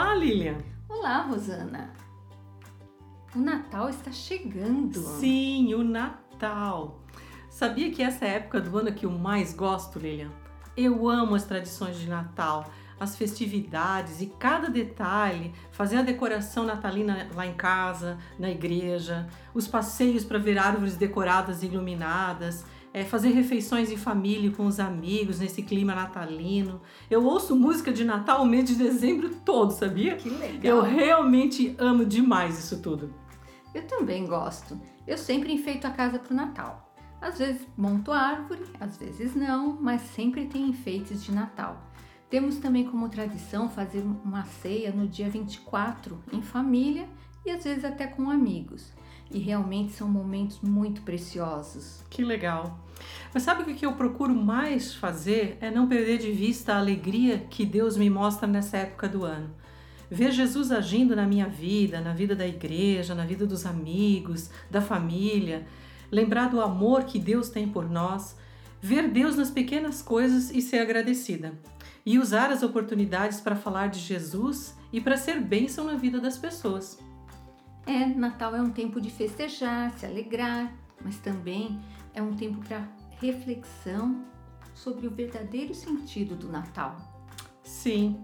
Olá, Lilian! Olá, Rosana! O Natal está chegando. Sim, o Natal. Sabia que essa é a época do ano que eu mais gosto, Lilian? Eu amo as tradições de Natal, as festividades e cada detalhe, fazer a decoração natalina lá em casa, na igreja, os passeios para ver árvores decoradas e iluminadas, é, fazer refeições em família com os amigos nesse clima natalino. Eu ouço música de Natal o mês de dezembro todo, sabia? Que legal! Eu realmente amo demais isso tudo. Eu também gosto. Eu sempre enfeito a casa para o Natal. Às vezes monto árvore, às vezes não, mas sempre tem enfeites de Natal. Temos também como tradição fazer uma ceia no dia 24 em família e às vezes até com amigos. E realmente são momentos muito preciosos. Que legal! Mas sabe o que eu procuro mais fazer? É não perder de vista a alegria que Deus me mostra nessa época do ano. Ver Jesus agindo na minha vida, na vida da igreja, na vida dos amigos, da família, lembrar do amor que Deus tem por nós, ver Deus nas pequenas coisas e ser agradecida. E usar as oportunidades para falar de Jesus e para ser bênção na vida das pessoas. É, Natal é um tempo de festejar, se alegrar, mas também é um tempo para reflexão sobre o verdadeiro sentido do Natal. Sim.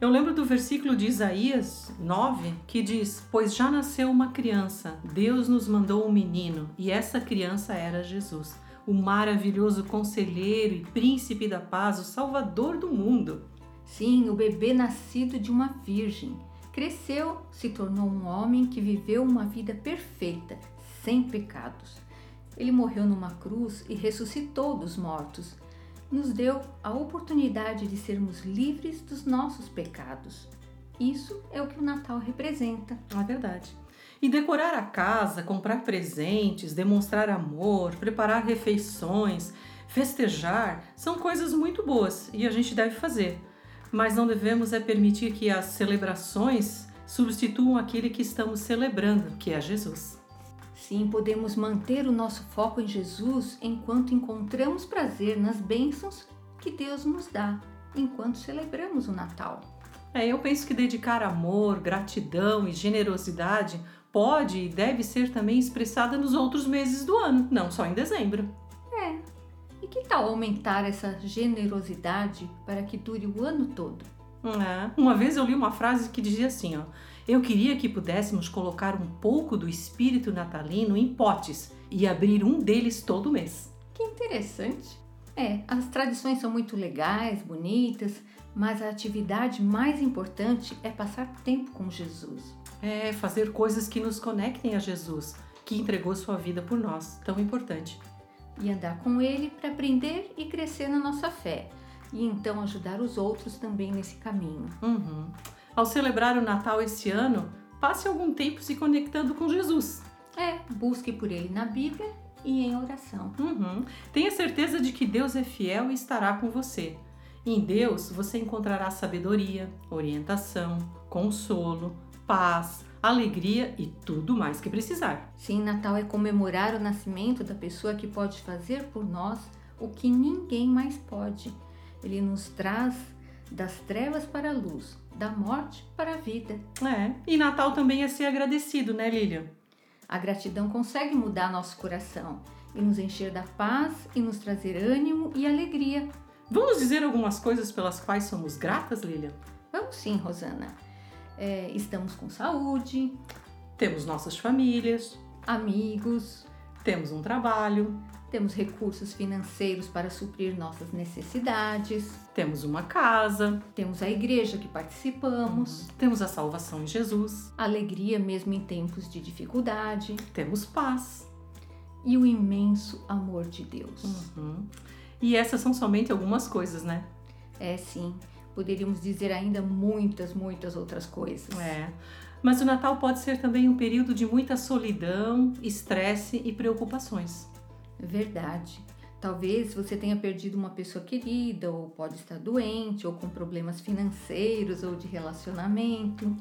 Eu lembro do versículo de Isaías 9 que diz: Pois já nasceu uma criança, Deus nos mandou um menino, e essa criança era Jesus, o maravilhoso conselheiro e príncipe da paz, o salvador do mundo. Sim, o bebê nascido de uma virgem. Cresceu, se tornou um homem que viveu uma vida perfeita, sem pecados. Ele morreu numa cruz e ressuscitou dos mortos. Nos deu a oportunidade de sermos livres dos nossos pecados. Isso é o que o Natal representa. É verdade. E decorar a casa, comprar presentes, demonstrar amor, preparar refeições, festejar são coisas muito boas e a gente deve fazer. Mas não devemos é permitir que as celebrações substituam aquele que estamos celebrando, que é Jesus. Sim, podemos manter o nosso foco em Jesus enquanto encontramos prazer nas bênçãos que Deus nos dá, enquanto celebramos o Natal. É, eu penso que dedicar amor, gratidão e generosidade pode e deve ser também expressada nos outros meses do ano, não só em dezembro. É. Que tal aumentar essa generosidade para que dure o ano todo? É. Uma vez eu li uma frase que dizia assim, ó: Eu queria que pudéssemos colocar um pouco do espírito natalino em potes e abrir um deles todo mês. Que interessante. É, as tradições são muito legais, bonitas, mas a atividade mais importante é passar tempo com Jesus. É fazer coisas que nos conectem a Jesus, que entregou sua vida por nós, tão importante. E andar com Ele para aprender e crescer na nossa fé, e então ajudar os outros também nesse caminho. Uhum. Ao celebrar o Natal esse ano, passe algum tempo se conectando com Jesus. É, busque por Ele na Bíblia e em oração. Uhum. Tenha certeza de que Deus é fiel e estará com você. Em Deus você encontrará sabedoria, orientação, consolo, paz, alegria e tudo mais que precisar. Sim, Natal é comemorar o nascimento da pessoa que pode fazer por nós o que ninguém mais pode. Ele nos traz das trevas para a luz, da morte para a vida. É, e Natal também é ser agradecido, né, Lilian? A gratidão consegue mudar nosso coração e nos encher da paz e nos trazer ânimo e alegria. Vamos dizer algumas coisas pelas quais somos gratas, Lilian? Vamos sim, Rosana. É, estamos com saúde, Temos nossas famílias, amigos, temos um trabalho, temos recursos financeiros para suprir nossas necessidades, temos uma casa, temos a igreja que participamos, temos a salvação em Jesus, alegria mesmo em tempos de dificuldade. Temos paz. e o imenso amor de Deus. Uhum. E essas são somente algumas coisas, né? É sim, poderíamos dizer ainda muitas, muitas outras coisas. É. Mas o Natal pode ser também um período de muita solidão, estresse e preocupações. Verdade. Talvez você tenha perdido uma pessoa querida, ou pode estar doente, ou com problemas financeiros ou de relacionamento.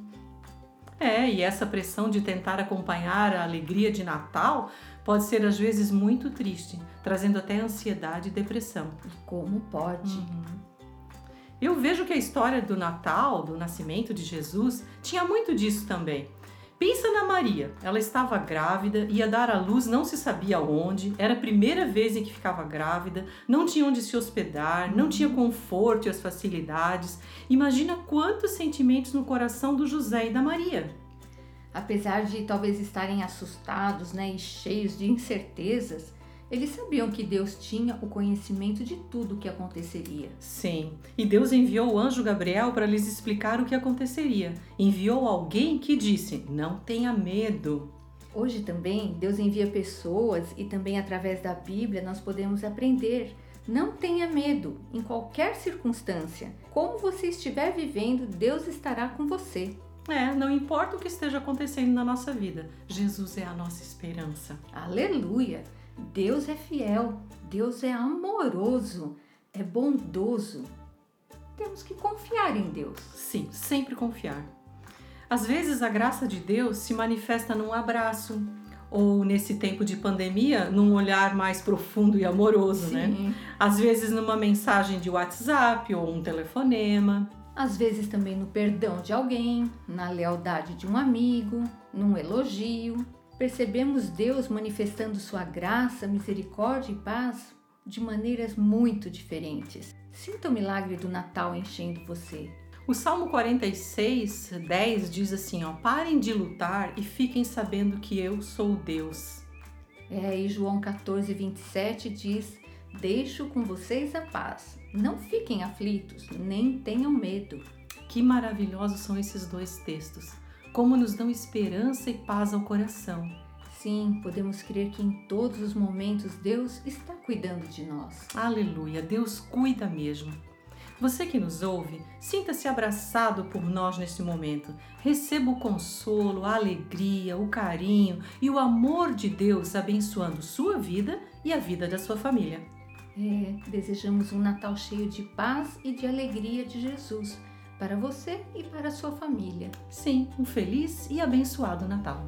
É, e essa pressão de tentar acompanhar a alegria de Natal pode ser às vezes muito triste, trazendo até ansiedade e depressão. E como pode? Eu vejo que a história do Natal, do nascimento de Jesus, tinha muito disso também. Pensa na Maria. Ela estava grávida, ia dar à luz, não se sabia onde, era a primeira vez em que ficava grávida, não tinha onde se hospedar, não tinha conforto e as facilidades. Imagina quantos sentimentos no coração do José e da Maria. Apesar de talvez estarem assustados né, e cheios de incertezas, eles sabiam que Deus tinha o conhecimento de tudo o que aconteceria. Sim, e Deus enviou o anjo Gabriel para lhes explicar o que aconteceria. Enviou alguém que disse: Não tenha medo. Hoje também, Deus envia pessoas e também através da Bíblia nós podemos aprender. Não tenha medo em qualquer circunstância. Como você estiver vivendo, Deus estará com você. É, não importa o que esteja acontecendo na nossa vida, Jesus é a nossa esperança. Aleluia! Deus é fiel, Deus é amoroso, é bondoso. Temos que confiar em Deus. Sim, sempre confiar. Às vezes a graça de Deus se manifesta num abraço, ou nesse tempo de pandemia, num olhar mais profundo e amoroso, né? Sim. né? Às vezes numa mensagem de WhatsApp ou um telefonema. Às vezes também no perdão de alguém, na lealdade de um amigo, num elogio percebemos Deus manifestando sua graça, misericórdia e paz de maneiras muito diferentes. Sinta o milagre do Natal enchendo você. O Salmo 46, 10 diz assim: ó, parem de lutar e fiquem sabendo que eu sou Deus. É, e João 14, 27 diz: Deixo com vocês a paz. Não fiquem aflitos, nem tenham medo. Que maravilhosos são esses dois textos como nos dão esperança e paz ao coração. Sim, podemos crer que em todos os momentos Deus está cuidando de nós. Aleluia, Deus cuida mesmo. Você que nos ouve, sinta-se abraçado por nós neste momento. Receba o consolo, a alegria, o carinho e o amor de Deus abençoando sua vida e a vida da sua família. É, desejamos um Natal cheio de paz e de alegria de Jesus para você e para a sua família. Sim, um feliz e abençoado Natal.